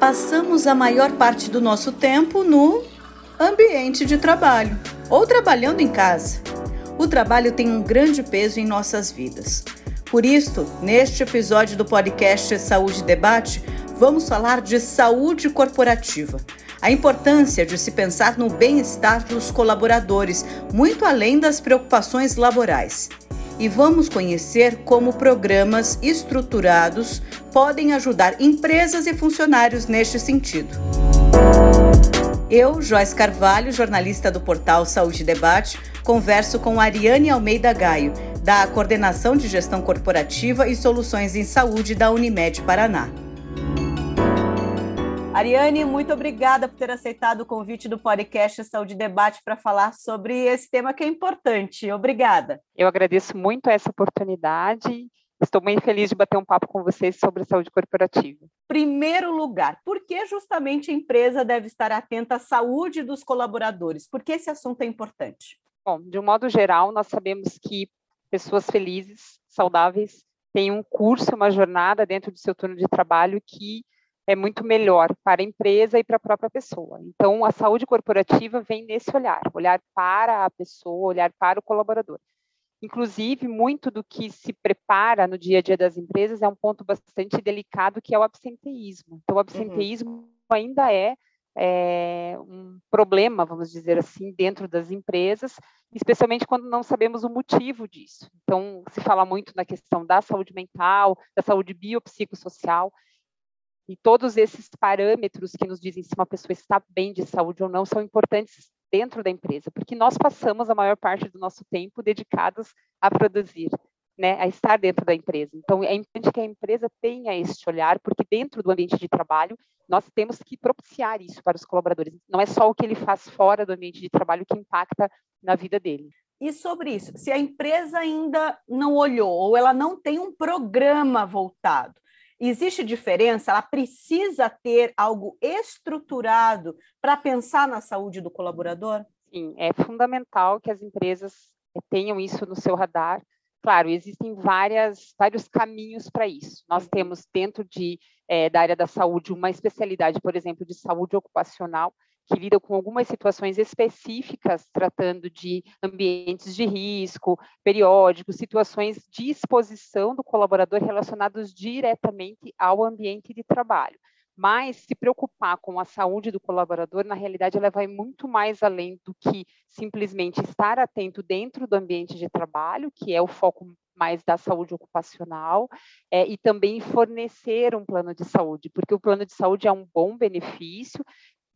passamos a maior parte do nosso tempo no ambiente de trabalho ou trabalhando em casa. O trabalho tem um grande peso em nossas vidas. Por isso, neste episódio do podcast Saúde Debate, vamos falar de saúde corporativa. A importância de se pensar no bem-estar dos colaboradores, muito além das preocupações laborais. E vamos conhecer como programas estruturados podem ajudar empresas e funcionários neste sentido. Eu, Joyce Carvalho, jornalista do portal Saúde Debate, converso com Ariane Almeida Gaio, da Coordenação de Gestão Corporativa e Soluções em Saúde da Unimed Paraná. Ariane, muito obrigada por ter aceitado o convite do podcast Saúde Debate para falar sobre esse tema que é importante. Obrigada. Eu agradeço muito essa oportunidade Estou muito feliz de bater um papo com vocês sobre saúde corporativa. Primeiro lugar, por que justamente a empresa deve estar atenta à saúde dos colaboradores? Por que esse assunto é importante? Bom, de um modo geral, nós sabemos que pessoas felizes, saudáveis, têm um curso, uma jornada dentro do seu turno de trabalho que é muito melhor para a empresa e para a própria pessoa. Então, a saúde corporativa vem nesse olhar, olhar para a pessoa, olhar para o colaborador. Inclusive, muito do que se prepara no dia a dia das empresas é um ponto bastante delicado, que é o absenteísmo. Então, o uhum. absenteísmo uhum. ainda é, é, um problema, vamos dizer assim, dentro das empresas, especialmente quando não sabemos o motivo disso. Então, se fala muito na questão da saúde mental, da saúde biopsicossocial, e todos esses parâmetros que nos dizem se uma pessoa está bem de saúde ou não são importantes dentro da empresa, porque nós passamos a maior parte do nosso tempo dedicados a produzir, né, a estar dentro da empresa. Então, é importante que a empresa tenha este olhar, porque dentro do ambiente de trabalho, nós temos que propiciar isso para os colaboradores. Não é só o que ele faz fora do ambiente de trabalho que impacta na vida dele. E sobre isso, se a empresa ainda não olhou ou ela não tem um programa voltado, Existe diferença? Ela precisa ter algo estruturado para pensar na saúde do colaborador? Sim, é fundamental que as empresas tenham isso no seu radar. Claro, existem várias, vários caminhos para isso. Nós temos dentro de, é, da área da saúde uma especialidade, por exemplo, de saúde ocupacional, que lida com algumas situações específicas, tratando de ambientes de risco, periódicos, situações de exposição do colaborador relacionados diretamente ao ambiente de trabalho. Mas se preocupar com a saúde do colaborador, na realidade, ela vai muito mais além do que simplesmente estar atento dentro do ambiente de trabalho, que é o foco mais da saúde ocupacional, é, e também fornecer um plano de saúde, porque o plano de saúde é um bom benefício,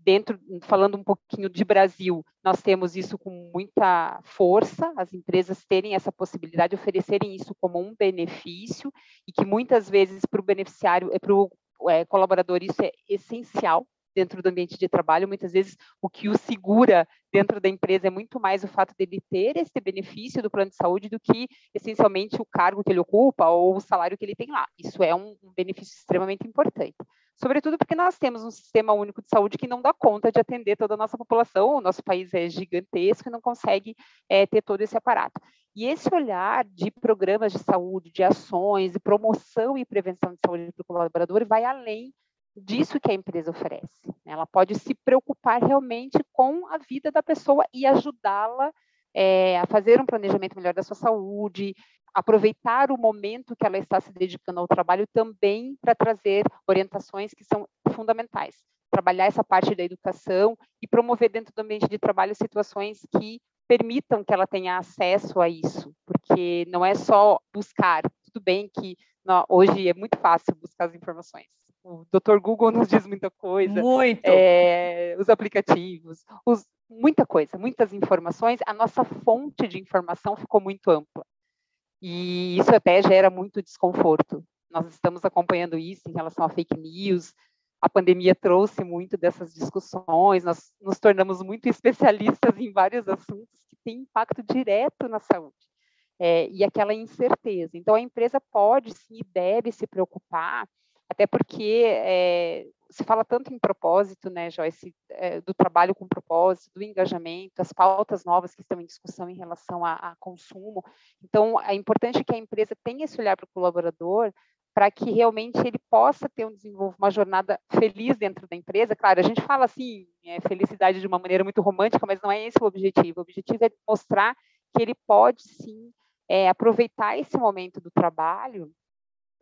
dentro, falando um pouquinho de Brasil, nós temos isso com muita força, as empresas terem essa possibilidade, oferecerem isso como um benefício, e que muitas vezes para o beneficiário, é, para o é, colaborador, isso é essencial dentro do ambiente de trabalho. Muitas vezes o que o segura dentro da empresa é muito mais o fato dele ter esse benefício do plano de saúde do que essencialmente o cargo que ele ocupa ou o salário que ele tem lá. Isso é um, benefício extremamente importante sobretudo porque nós temos um sistema único de saúde que não dá conta de atender toda a nossa população, o nosso país é gigantesco e não consegue é, ter todo esse aparato. E esse olhar de programas de saúde, de ações, de promoção e prevenção de saúde para o colaborador vai além disso que a empresa oferece. Né? Ela pode se preocupar realmente com a vida da pessoa e ajudá-la é, a fazer um planejamento melhor da sua saúde, aproveitar o momento que ela está se dedicando ao trabalho também para trazer orientações que são fundamentais. Trabalhar essa parte da educação e promover dentro do ambiente de trabalho situações que permitam que ela tenha acesso a isso, porque não é só buscar. Tudo bem que hoje é muito fácil buscar as informações. O Dr. Google nos diz muita coisa. Muito. É, os aplicativos, os, muita coisa, muitas informações. A nossa fonte de informação ficou muito ampla. E isso até gera muito desconforto. Nós estamos acompanhando isso em relação a fake news. A pandemia trouxe muito dessas discussões, nós nos tornamos muito especialistas em vários assuntos que têm impacto direto na saúde. É, e aquela incerteza. Então, a empresa pode sim e deve se preocupar, até porque é, se fala tanto em propósito, né, Joyce, é, do trabalho com propósito, do engajamento, as pautas novas que estão em discussão em relação a, a consumo. Então, é importante que a empresa tenha esse olhar para o colaborador para que realmente ele possa ter um desenvolvimento, uma jornada feliz dentro da empresa. Claro, a gente fala assim, é, felicidade de uma maneira muito romântica, mas não é esse o objetivo. O objetivo é mostrar que ele pode sim é, aproveitar esse momento do trabalho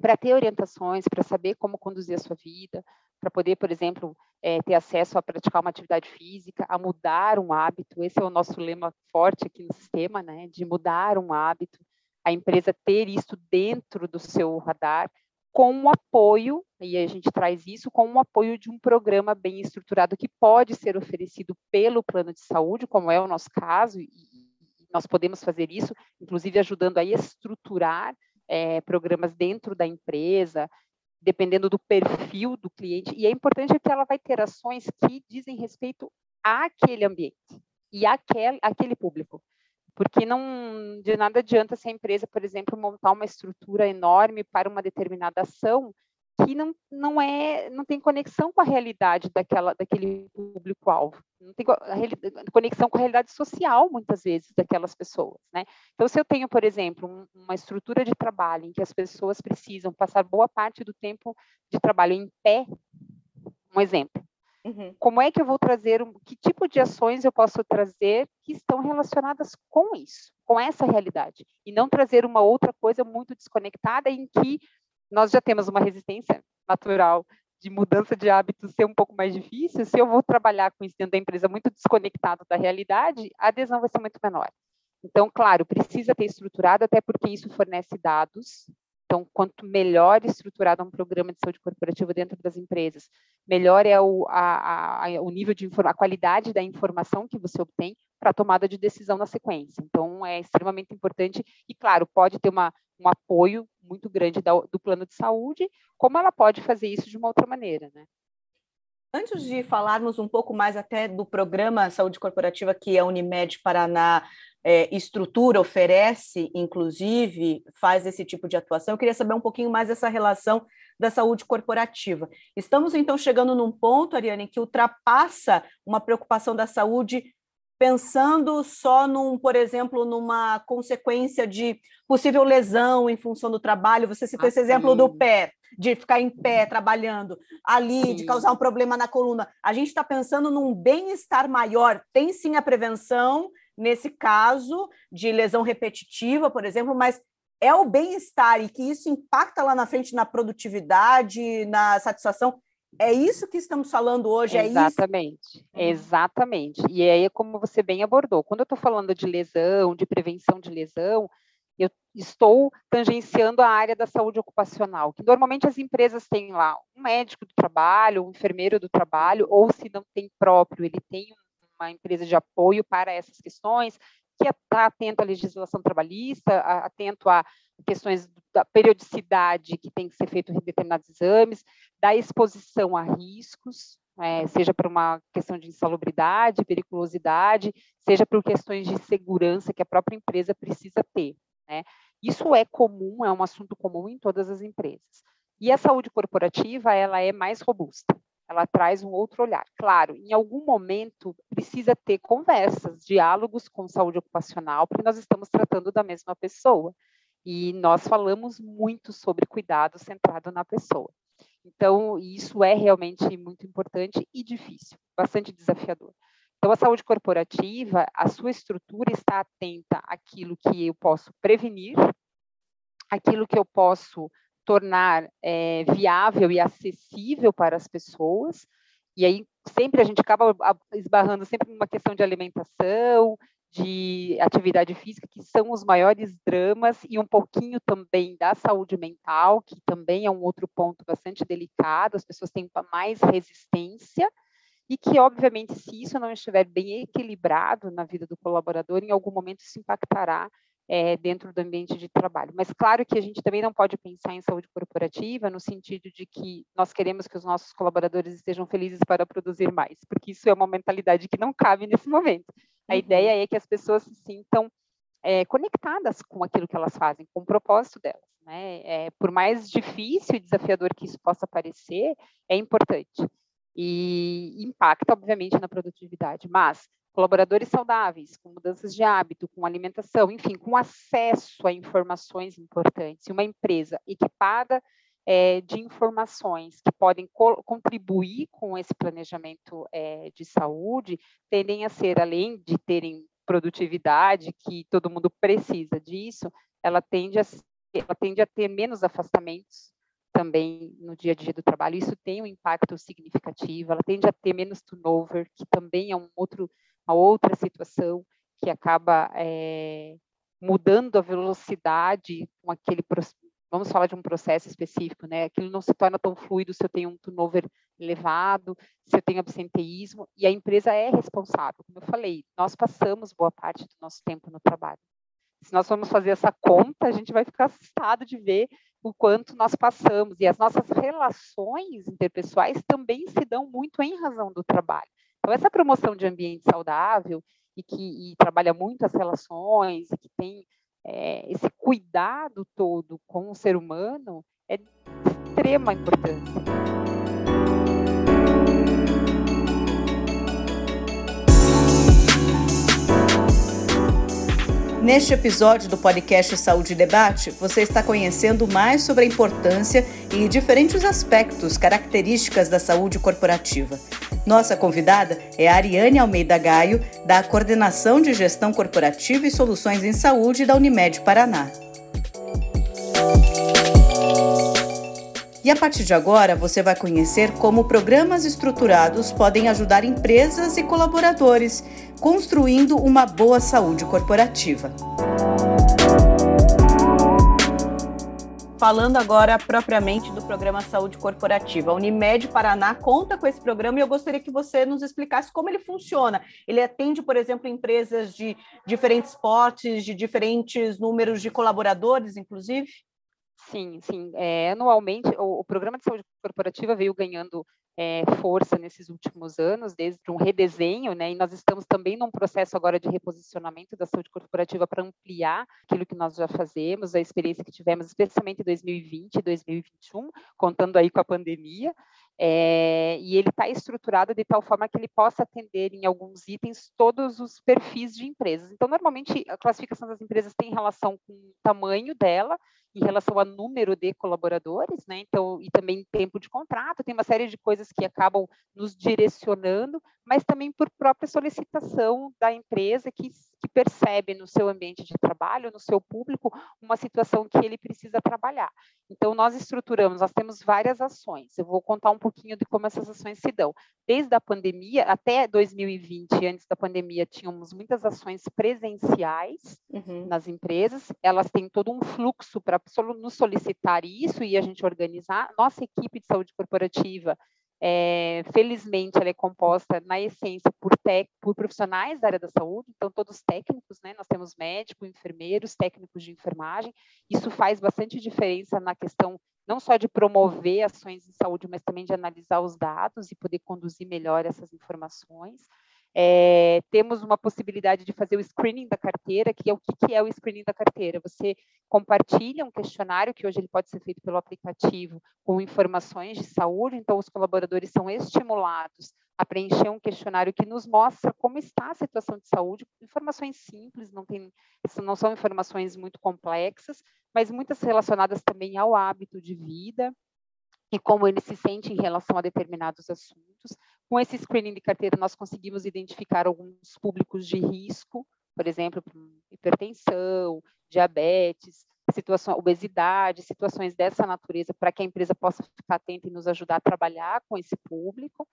para ter orientações, para saber como conduzir a sua vida, para poder, por exemplo, é, ter acesso a praticar uma atividade física, a mudar um hábito. Esse é o nosso lema forte aqui no sistema, né? De mudar um hábito, a empresa ter isso dentro do seu radar, com o apoio, e a gente traz isso com o apoio de um programa bem estruturado que pode ser oferecido pelo plano de saúde, como é o nosso caso, e nós podemos fazer isso, inclusive ajudando a estruturar é, programas dentro da empresa, dependendo do perfil do cliente. E é importante que ela vai ter ações que dizem respeito àquele ambiente e àquele, àquele público. Porque não de nada adianta se a empresa, por exemplo, montar uma estrutura enorme para uma determinada ação que não, não é não tem conexão com a realidade daquela daquele público alvo não tem conexão com a realidade social muitas vezes daquelas pessoas né? Então se eu tenho por exemplo um, uma estrutura de trabalho em que as pessoas precisam passar boa parte do tempo de trabalho em pé um exemplo. Uhum. como é que eu vou trazer que tipo de ações eu posso trazer que estão relacionadas com isso com essa realidade? E não trazer uma outra coisa muito desconectada em que nós já temos uma resistência natural de mudança de hábitos ser um pouco mais difícil, se eu vou trabalhar com isso dentro da empresa muito desconectado da realidade, a adesão vai ser muito menor. Então, claro, precisa ter estruturado, até porque isso fornece dados, então, quanto melhor estruturado um programa de saúde corporativa dentro das empresas, melhor é o, a, a, o nível de a qualidade da informação que você obtém para a tomada de decisão na sequência. Então, é extremamente importante e, claro, pode ter uma, um apoio muito grande da, do plano de saúde, como ela pode fazer isso de uma outra maneira, né? Antes de falarmos um pouco mais até do programa Saúde Corporativa que a Unimed Paraná é, estrutura, oferece, inclusive, faz esse tipo de atuação. Eu queria saber um pouquinho mais dessa relação da saúde corporativa. Estamos, então, chegando num ponto, Ariane, que ultrapassa uma preocupação da saúde pensando só num, por exemplo, numa consequência de possível lesão em função do trabalho. Você citou esse exemplo do pé, de ficar em pé trabalhando ali, sim. de causar um problema na coluna. A gente está pensando num bem-estar maior. Tem sim a prevenção nesse caso de lesão repetitiva, por exemplo, mas é o bem-estar e que isso impacta lá na frente na produtividade, na satisfação. É isso que estamos falando hoje, exatamente, é isso? Exatamente. E aí, como você bem abordou, quando eu estou falando de lesão, de prevenção de lesão, eu estou tangenciando a área da saúde ocupacional, que normalmente as empresas têm lá um médico do trabalho, um enfermeiro do trabalho, ou se não tem próprio, ele tem uma empresa de apoio para essas questões, que está atento à legislação trabalhista, atento a questões da periodicidade que tem que ser feito em determinados exames, da exposição a riscos, é, seja por uma questão de insalubridade, periculosidade, seja por questões de segurança que a própria empresa precisa ter. Né? Isso é comum, é um assunto comum em todas as empresas. E a saúde corporativa, ela é mais robusta ela traz um outro olhar. Claro, em algum momento precisa ter conversas, diálogos com saúde ocupacional, porque nós estamos tratando da mesma pessoa. E nós falamos muito sobre cuidado centrado na pessoa. Então, isso é realmente muito importante e difícil, bastante desafiador. Então, a saúde corporativa, a sua estrutura está atenta àquilo que eu posso prevenir, aquilo que eu posso tornar é, viável e acessível para as pessoas. E aí sempre a gente acaba esbarrando sempre numa questão de alimentação, de atividade física, que são os maiores dramas, e um pouquinho também da saúde mental, que também é um outro ponto bastante delicado, as pessoas têm mais resistência, e que, obviamente, se isso não estiver bem equilibrado na vida do colaborador, em algum momento isso impactará é, dentro do ambiente de trabalho. Mas claro que a gente também não pode pensar em saúde corporativa no sentido de que nós queremos que os nossos colaboradores estejam felizes para produzir mais, porque isso é uma mentalidade que não cabe nesse momento. A uhum. ideia é que as pessoas se sintam é, conectadas com aquilo que elas fazem, com o propósito delas. Né? É, por mais difícil e desafiador que isso possa parecer, é importante e impacta, obviamente, na produtividade. Mas colaboradores saudáveis, com mudanças de hábito, com alimentação, enfim, com acesso a informações importantes. Uma empresa equipada é, de informações que podem co contribuir com esse planejamento é, de saúde tendem a ser, além de terem produtividade, que todo mundo precisa disso, ela tende a, ela tende a ter menos afastamentos também no dia a dia do trabalho. Isso tem um impacto significativo. Ela tende a ter menos turnover, que também é um outro, uma outra situação que acaba é, mudando a velocidade com aquele vamos falar de um processo específico, né? Aquilo não se torna tão fluido se eu tenho um turnover elevado, se eu tenho absenteísmo, e a empresa é responsável. Como eu falei, nós passamos boa parte do nosso tempo no trabalho. Se nós formos fazer essa conta, a gente vai ficar assustado de ver o quanto nós passamos. E as nossas relações interpessoais também se dão muito em razão do trabalho. Então, essa promoção de ambiente saudável e que e trabalha muito as relações, e que tem é, esse cuidado todo com o ser humano é de extrema importância. Neste episódio do podcast Saúde e Debate, você está conhecendo mais sobre a importância e diferentes aspectos, características da saúde corporativa. Nossa convidada é a Ariane Almeida Gaio, da Coordenação de Gestão Corporativa e Soluções em Saúde da Unimed Paraná. E a partir de agora, você vai conhecer como programas estruturados podem ajudar empresas e colaboradores, construindo uma boa saúde corporativa. Falando agora propriamente do programa Saúde Corporativa. A Unimed Paraná conta com esse programa e eu gostaria que você nos explicasse como ele funciona. Ele atende, por exemplo, empresas de diferentes portes, de diferentes números de colaboradores, inclusive? Sim, sim. É, anualmente, o, o, programa de saúde corporativa veio ganhando é, força nesses últimos anos, desde um redesenho, né? E nós estamos também num processo agora de reposicionamento da saúde corporativa para ampliar aquilo que nós já fazemos, a experiência que tivemos, especialmente em 2020 e 2021, contando aí com a pandemia. É, e ele está estruturado de tal forma que ele possa atender em alguns itens todos os perfis de empresas. Então, normalmente, a classificação das empresas tem relação com o tamanho dela, em relação ao número de colaboradores, né? Então, e também tempo de contrato, tem uma série de coisas que acabam nos direcionando, mas também por própria solicitação da empresa que, que percebe no seu ambiente de trabalho, no seu público, uma situação que ele precisa trabalhar. Então, nós estruturamos, nós temos várias ações. Eu vou contar um pouquinho de como essas ações se dão. Desde a pandemia, até 2020, antes da pandemia, tínhamos muitas ações presenciais uhum. nas empresas, elas têm todo um fluxo para nos solicitar isso e a gente organizar. Nossa equipe de saúde corporativa, é, felizmente, ela é composta, na essência, por, tec, por profissionais da área da saúde, então todos técnicos, né? Nós temos médicos, enfermeiros, técnicos de enfermagem. Isso faz bastante diferença na questão não só de promover ações de saúde, mas também de analisar os dados e poder conduzir melhor essas informações. É, temos uma possibilidade de fazer o screening da carteira, que é o que, que, é o screening da carteira. Você compartilha um questionário, que hoje ele pode ser feito pelo aplicativo, com informações de saúde, então os colaboradores são estimulados a preencher um questionário que nos mostra como está a situação de saúde, informações simples, não, tem, não são informações muito complexas, mas muitas relacionadas também ao hábito de vida, e como ele se sente em relação a determinados assuntos. Com esse screening de carteira, nós conseguimos identificar alguns públicos de risco, por exemplo, hipertensão, diabetes, situação, obesidade, situações dessa natureza, para que a empresa possa ficar atenta e nos ajudar a trabalhar com esse público.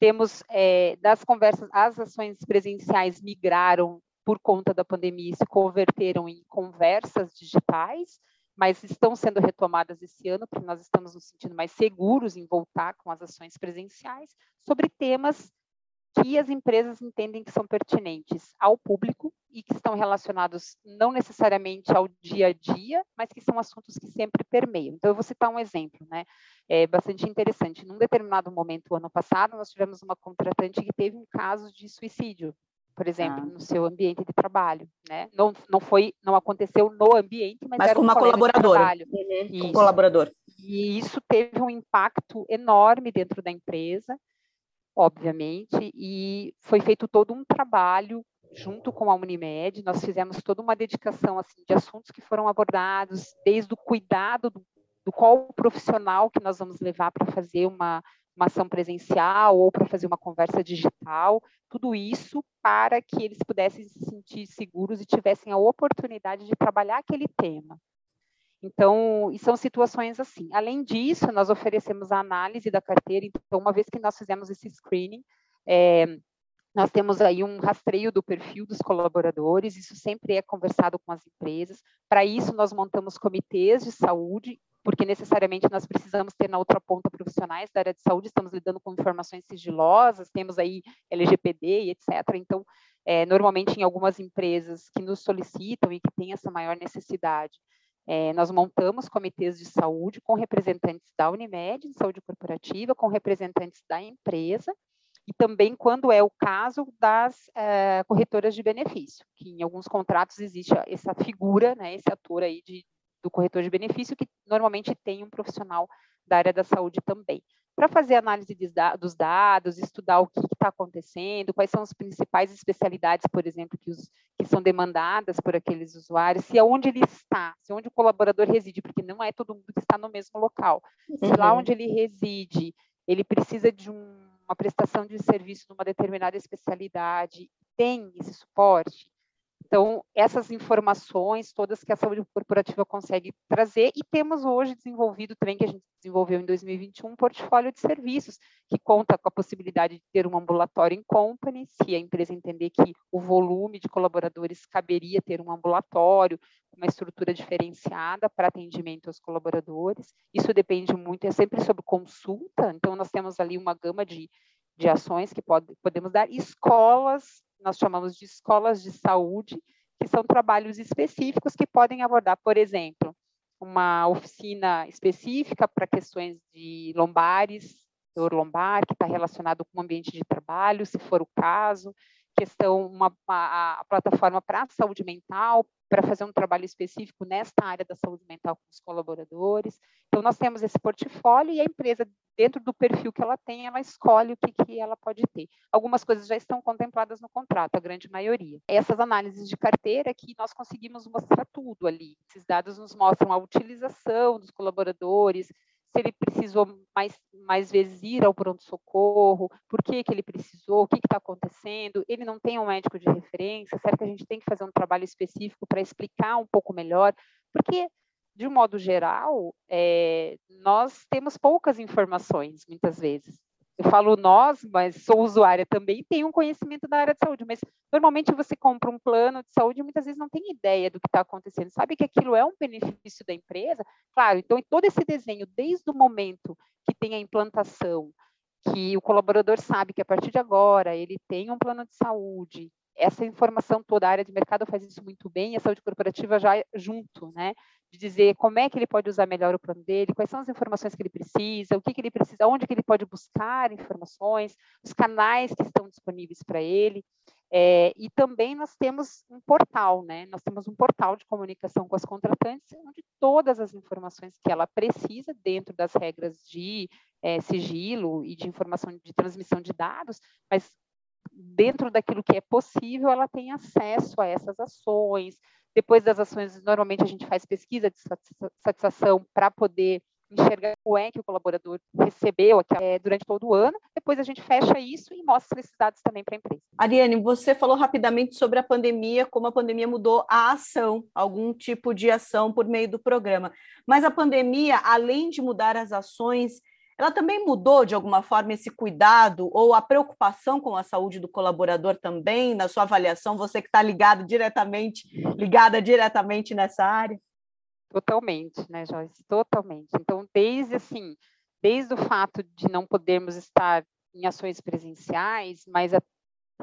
Temos, é, das conversas, as ações presenciais migraram por conta da pandemia e se converteram em conversas digitais, mas estão sendo retomadas esse ano, porque nós estamos nos sentindo mais seguros em voltar com as ações presenciais, sobre temas que as empresas entendem que são pertinentes ao público e que estão relacionados não necessariamente ao dia a dia, mas que são assuntos que sempre permeiam. Então, eu vou citar um exemplo, né? É bastante interessante. Num determinado momento, ano passado, nós tivemos uma contratante que teve um caso de suicídio por exemplo, ah. no seu ambiente de trabalho, né? Não, não foi, não aconteceu no ambiente, mas, mas era com uma colaboradora, uhum, com colaborador. E isso teve um impacto enorme dentro da empresa, obviamente, e foi feito todo um trabalho junto com a Unimed, nós fizemos toda uma dedicação assim de assuntos que foram abordados, desde o cuidado do do qual profissional que nós vamos levar para fazer uma, uma ação presencial ou para fazer uma conversa digital, tudo isso para que eles pudessem se sentir seguros e tivessem a oportunidade de trabalhar aquele tema. Então, e são situações assim. Além disso, nós oferecemos a análise da carteira. Então, uma vez que nós fizemos esse screening, é, nós temos aí um rastreio do perfil dos colaboradores, isso sempre é conversado com as empresas. Para isso, nós montamos comitês de saúde, porque necessariamente nós precisamos ter na outra ponta profissionais da área de saúde, estamos lidando com informações sigilosas, temos aí LGPD e etc. Então, é, normalmente em algumas empresas que nos solicitam e que têm essa maior necessidade, é, nós montamos comitês de saúde com representantes da Unimed, de saúde corporativa, com representantes da empresa, e também, quando é o caso, das é, corretoras de benefício, que em alguns contratos existe essa figura, né, esse ator aí de, do corretor de benefício, que normalmente tem um profissional da área da saúde também para fazer análise dos dados, estudar o que está acontecendo, quais são as principais especialidades, por exemplo, que, os, que são demandadas por aqueles usuários, se aonde ele está, se onde o colaborador reside, porque não é todo mundo que está no mesmo local. Se uhum. lá onde ele reside, ele precisa de um, uma prestação de serviço numa determinada especialidade, tem esse suporte, então, essas informações todas que a saúde corporativa consegue trazer, e temos hoje desenvolvido também, que a gente desenvolveu em 2021, um portfólio de serviços, que conta com a possibilidade de ter um ambulatório em company, se a empresa entender que o volume de colaboradores caberia ter um ambulatório, uma estrutura diferenciada para atendimento aos colaboradores. Isso depende muito, é sempre sobre consulta, então nós temos ali uma gama de, de ações que pode, podemos dar, escolas nós chamamos de escolas de saúde, que são trabalhos específicos que podem abordar, por exemplo, uma oficina específica para questões de lombares, dor lombar, que está relacionado com o ambiente de trabalho, se for o caso, questão, uma, uma a plataforma para a saúde mental, para fazer um trabalho específico nesta área da saúde mental com os colaboradores. Então, nós temos esse portfólio e a empresa, dentro do perfil que ela tem, ela escolhe o que, que ela pode ter. Algumas coisas já estão contempladas no contrato, a grande maioria. Essas análises de carteira que nós conseguimos mostrar tudo ali. Esses dados nos mostram a utilização dos colaboradores, se ele precisou mais, mais vezes ir ao pronto-socorro, por que, que ele precisou, o que está acontecendo, ele não tem um médico de referência, será que a gente tem que fazer um trabalho específico para explicar um pouco melhor? Porque, de um modo geral, é, nós temos poucas informações, muitas vezes eu falo nós, mas sou usuária também, tenho um conhecimento da área de saúde, mas normalmente você compra um plano de saúde e muitas vezes não tem ideia do que está acontecendo, sabe que aquilo é um benefício da empresa? Claro, então em todo esse desenho, desde o momento que tem a implantação, que o colaborador sabe que a partir de agora ele tem um plano de saúde, essa informação toda, a área de mercado faz isso muito bem, e a saúde corporativa já é junto, né? de dizer como é que ele pode usar melhor o plano dele, quais são as informações que ele precisa, o que, que ele precisa, onde que ele pode buscar informações, os canais que estão disponíveis para ele. É, e também nós temos um portal, né? Nós temos um portal de comunicação com as contratantes, onde todas as informações que ela precisa, dentro das regras de é, sigilo e de informação de transmissão de dados, mas dentro daquilo que é possível, ela tem acesso a essas ações, depois das ações, normalmente a gente faz pesquisa de satisfação para poder enxergar o é que o colaborador recebeu é, durante todo o ano. Depois a gente fecha isso e mostra esses dados também para a empresa. Ariane, você falou rapidamente sobre a pandemia, como a pandemia mudou a ação, algum tipo de ação por meio do programa. Mas a pandemia, além de mudar as ações, ela também mudou de alguma forma esse cuidado ou a preocupação com a saúde do colaborador também, na sua avaliação, você que está ligado diretamente, ligada diretamente nessa área? Totalmente, né, Joyce? Totalmente. Então, desde assim, desde o fato de não podermos estar em ações presenciais, mas a,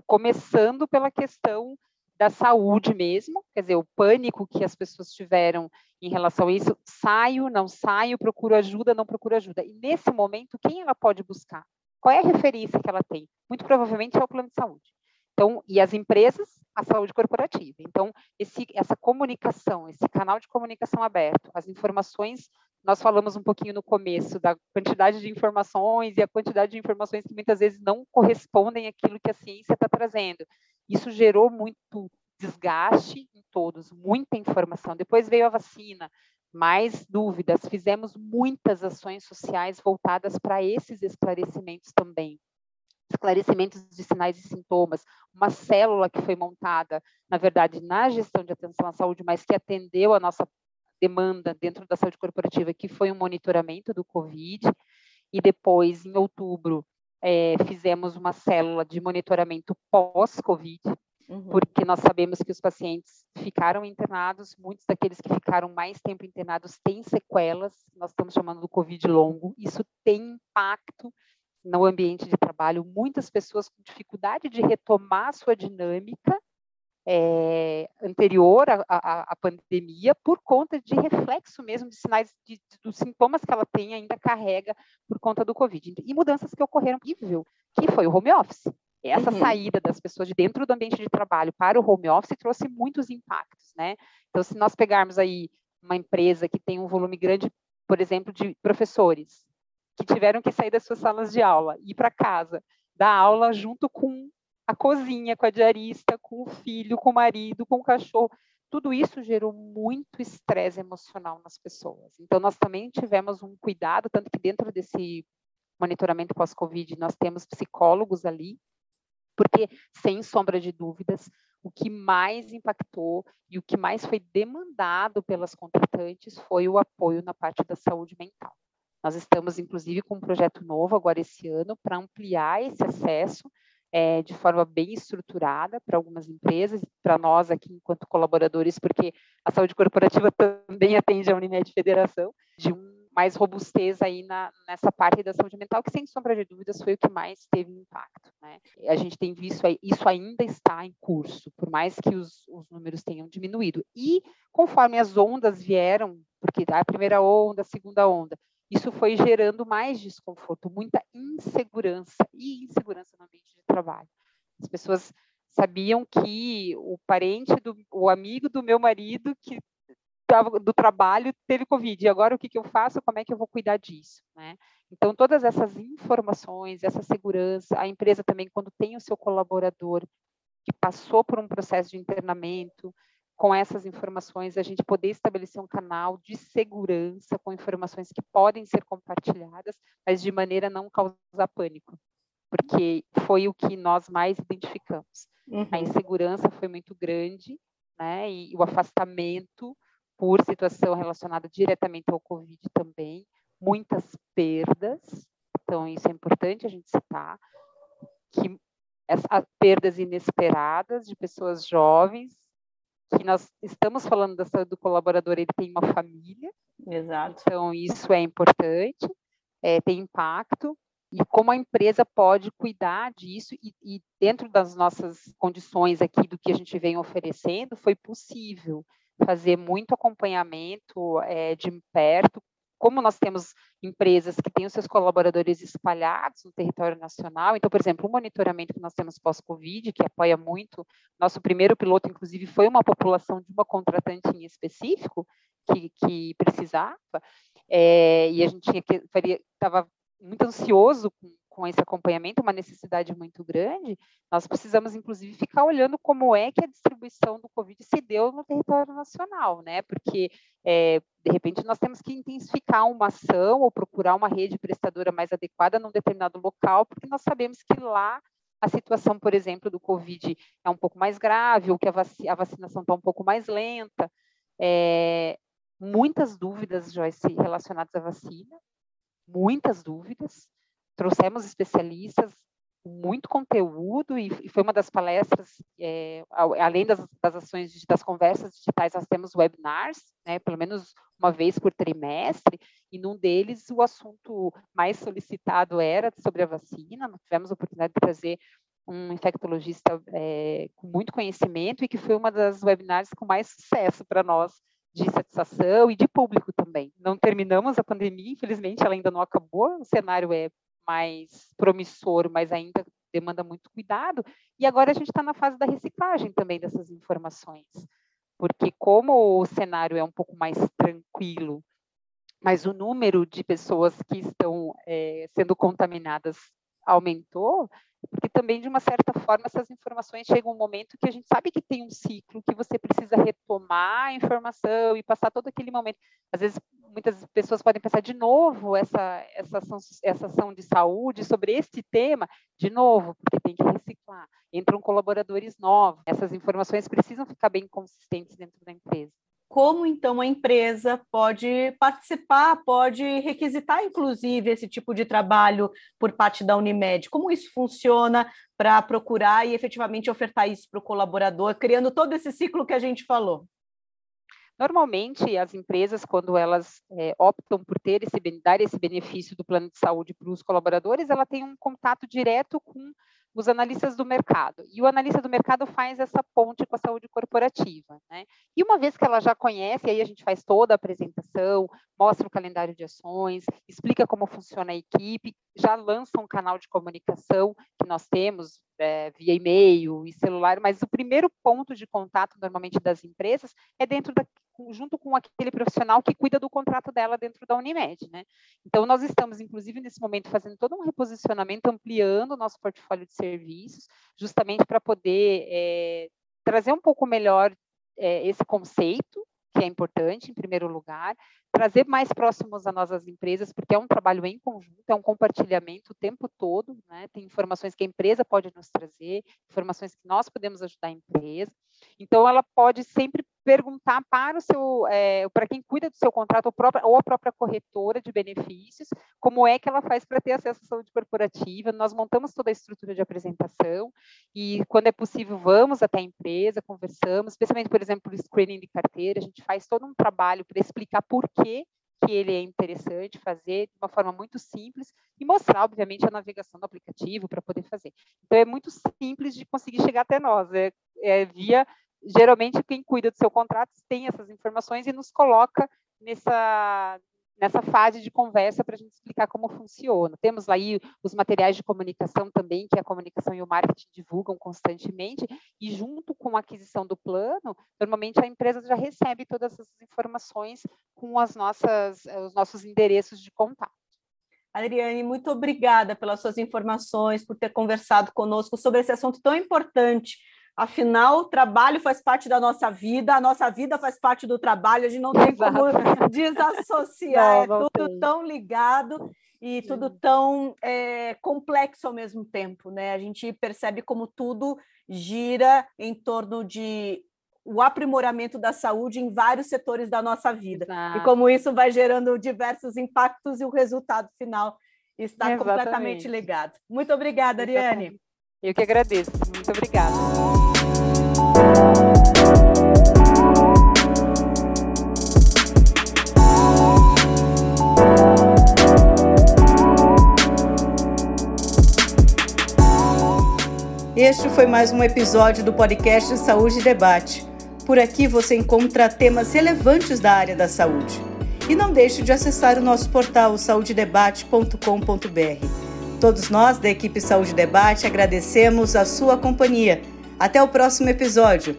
começando pela questão da saúde mesmo, quer dizer, o pânico que as pessoas tiveram em relação a isso, saio, não saio, procuro ajuda, não procuro ajuda. E nesse momento, quem ela pode buscar? Qual é a referência que ela tem? Muito provavelmente é o plano de saúde. Então, e as empresas, a saúde corporativa. Então, esse, essa comunicação, esse canal de comunicação aberto, as informações, nós falamos um pouquinho no começo da quantidade de informações e a quantidade de informações que muitas vezes não correspondem àquilo que a ciência está trazendo. Isso gerou muito desgaste em todos, muita informação. Depois veio a vacina, mais dúvidas, fizemos muitas ações sociais voltadas para esses esclarecimentos também. Esclarecimentos de sinais e sintomas, uma célula que foi montada, na verdade, na gestão de atenção à saúde, mas que atendeu a nossa demanda dentro da saúde corporativa, que foi um monitoramento do Covid, e depois, em outubro, é, fizemos uma célula de monitoramento pós-Covid, uhum. porque nós sabemos que os pacientes ficaram internados, muitos daqueles que ficaram mais tempo internados têm sequelas, nós estamos chamando do Covid longo, isso tem impacto no ambiente de trabalho, muitas pessoas com dificuldade de retomar sua dinâmica é, anterior à, à, pandemia, por conta de reflexo mesmo de sinais, de, de, dos sintomas que ela tem ainda carrega por conta do Covid. E mudanças que ocorreram, que foi o home office. Essa uhum. saída das pessoas de dentro do ambiente de trabalho para o home office trouxe muitos impactos, né? Então, se nós pegarmos aí uma empresa que tem um volume grande, por exemplo, de professores que tiveram que sair das suas salas de aula, ir para casa, dar aula junto com a cozinha, com a diarista, com o filho, com o marido, com o cachorro, tudo isso gerou muito estresse emocional nas pessoas. Então, nós também tivemos um cuidado, tanto que dentro desse monitoramento pós-Covid, nós temos psicólogos ali porque, sem sombra de dúvidas, o que mais impactou e o que mais foi demandado pelas contratantes foi o apoio na parte da saúde mental. Nós estamos, inclusive, com um projeto novo agora esse ano para ampliar esse acesso é, de forma bem estruturada para algumas empresas, para nós aqui enquanto colaboradores, porque a saúde corporativa também atende a Unimed Federação, de um mais robustez aí na, nessa parte da saúde mental, que sem sombra de dúvidas foi o que mais teve impacto. Né? A gente tem visto, isso ainda está em curso, por mais que os, os números tenham diminuído. E conforme as ondas vieram, porque a primeira onda, a segunda onda, isso foi gerando mais desconforto, muita insegurança e insegurança no ambiente de trabalho. As pessoas sabiam que o parente, do, o amigo do meu marido que do trabalho teve Covid. E agora o que, que eu faço? Como é que eu vou cuidar disso? Né? Então, todas essas informações, essa segurança, a empresa também, quando tem o seu colaborador que passou por um processo de internamento, com essas informações, a gente poder estabelecer um canal de segurança com informações que podem ser compartilhadas, mas de maneira a não causar pânico, porque foi o que nós mais identificamos. Uhum. A insegurança foi muito grande, né, e o afastamento por situação relacionada diretamente ao Covid também, muitas perdas, então isso é importante a gente citar, que as perdas inesperadas de pessoas jovens, que nós estamos falando da saúde do colaborador, ele tem uma família, Exato. então isso é importante, é, tem impacto, e como a empresa pode cuidar disso, e, e dentro das nossas condições aqui, do que a gente vem oferecendo, foi possível fazer muito acompanhamento é, de perto. Como nós temos empresas que têm os seus colaboradores espalhados no território nacional, então, por exemplo, o monitoramento que nós temos pós-Covid, que apoia muito, nosso primeiro piloto, inclusive, foi uma população de uma contratante em específico que, que precisava, é, e a gente estava muito ansioso com com esse acompanhamento, uma necessidade muito grande, nós precisamos, inclusive, ficar olhando como é que a distribuição do Covid se deu no território nacional, né? Porque, é, de repente, nós temos que intensificar uma ação ou procurar uma rede prestadora mais adequada num determinado local, porque nós sabemos que lá a situação, por exemplo, do Covid é um pouco mais grave, ou que a, vac a vacinação está um pouco mais lenta. É, muitas dúvidas, Joyce, relacionadas à vacina, muitas dúvidas trouxemos especialistas, muito conteúdo e, e foi uma das palestras, é, além das, das, ações, das conversas digitais, nós temos webinars, né, pelo menos uma vez por trimestre, e num deles o assunto mais solicitado era sobre a vacina, nós tivemos a oportunidade de trazer um infectologista é, com muito conhecimento e que foi uma das webinars com mais sucesso para nós de satisfação e de público também. Não terminamos a pandemia, infelizmente ela ainda não acabou, o cenário é mais promissor, mas ainda demanda muito cuidado. E agora a gente está na fase da reciclagem também dessas informações, porque como o cenário é um pouco mais tranquilo, mas o número de pessoas que estão é, sendo contaminadas aumentou, porque também, de uma certa forma, essas informações chegam um momento que a gente sabe que tem um ciclo, que você precisa retomar a informação e passar todo aquele momento. Às vezes, muitas pessoas podem pensar de novo essa, essa, ação, essa ação de saúde sobre este tema, de novo, porque tem que reciclar. Entram colaboradores novos. Essas informações precisam ficar bem consistentes dentro da empresa como então a empresa pode participar, pode requisitar, inclusive, esse tipo de trabalho por parte da Unimed? Como isso funciona para procurar e efetivamente ofertar isso para o colaborador, criando todo esse ciclo que a gente falou? Normalmente, as empresas, quando elas é, optam por ter esse, dar esse benefício do plano de saúde para os colaboradores, ela tem um contato direto com os analistas do mercado. E o analista do mercado faz essa ponte com a saúde corporativa. Né? E uma vez que ela já conhece, aí a gente faz toda a apresentação, mostra o calendário de ações, explica como funciona a equipe, já lança um canal de comunicação que nós temos é, via e-mail e celular, mas o primeiro ponto de contato, normalmente, das empresas é dentro da, junto com aquele profissional que cuida do contrato dela dentro da Unimed, né? Então, nós estamos, inclusive, nesse momento, fazendo todo um reposicionamento, ampliando o nosso portfólio de serviços, justamente para poder é, trazer um pouco melhor é, esse conceito, que é importante, em primeiro lugar, trazer mais próximos a nós as empresas, porque é um trabalho em conjunto, é um compartilhamento o tempo todo, né? tem informações que a empresa pode nos trazer, informações que nós podemos ajudar a empresa, então ela pode sempre perguntar para o seu, é, para quem cuida do seu contrato ou, própria, ou a própria corretora de benefícios, como é que ela faz para ter acesso à saúde corporativa. Nós montamos toda a estrutura de apresentação e, quando é possível, vamos até a empresa, conversamos, especialmente, por exemplo, o screening de carteira, a gente faz todo um trabalho para explicar por que que ele é interessante fazer de uma forma muito simples e mostrar, obviamente, a navegação do aplicativo para poder fazer. Então, é muito simples de conseguir chegar até nós, é, é via geralmente quem cuida do seu contrato tem essas informações e nos coloca nessa, nessa fase de conversa para a gente explicar como funciona. Temos aí os materiais de comunicação também, que a comunicação e o marketing divulgam constantemente, e junto com a aquisição do plano, normalmente a empresa já recebe todas essas informações com as nossas, os nossos endereços de contato. Adriane, muito obrigada pelas suas informações, por ter conversado conosco sobre esse assunto tão importante Afinal, o trabalho faz parte da nossa vida, a nossa vida faz parte do trabalho, a gente não tem como desassociar, não, não é tudo tem. tão ligado e tudo tão é, complexo ao mesmo tempo, né? A gente percebe como tudo gira em torno de o aprimoramento da saúde em vários setores da nossa vida. Exato. E como isso vai gerando diversos impactos e o resultado final está Exatamente. completamente ligado. Muito obrigada, Ariane. Eu que agradeço. Muito obrigada. Este foi mais um episódio do podcast Saúde e Debate. Por aqui você encontra temas relevantes da área da saúde. E não deixe de acessar o nosso portal saudedebate.com.br. Todos nós da equipe Saúde Debate agradecemos a sua companhia. Até o próximo episódio.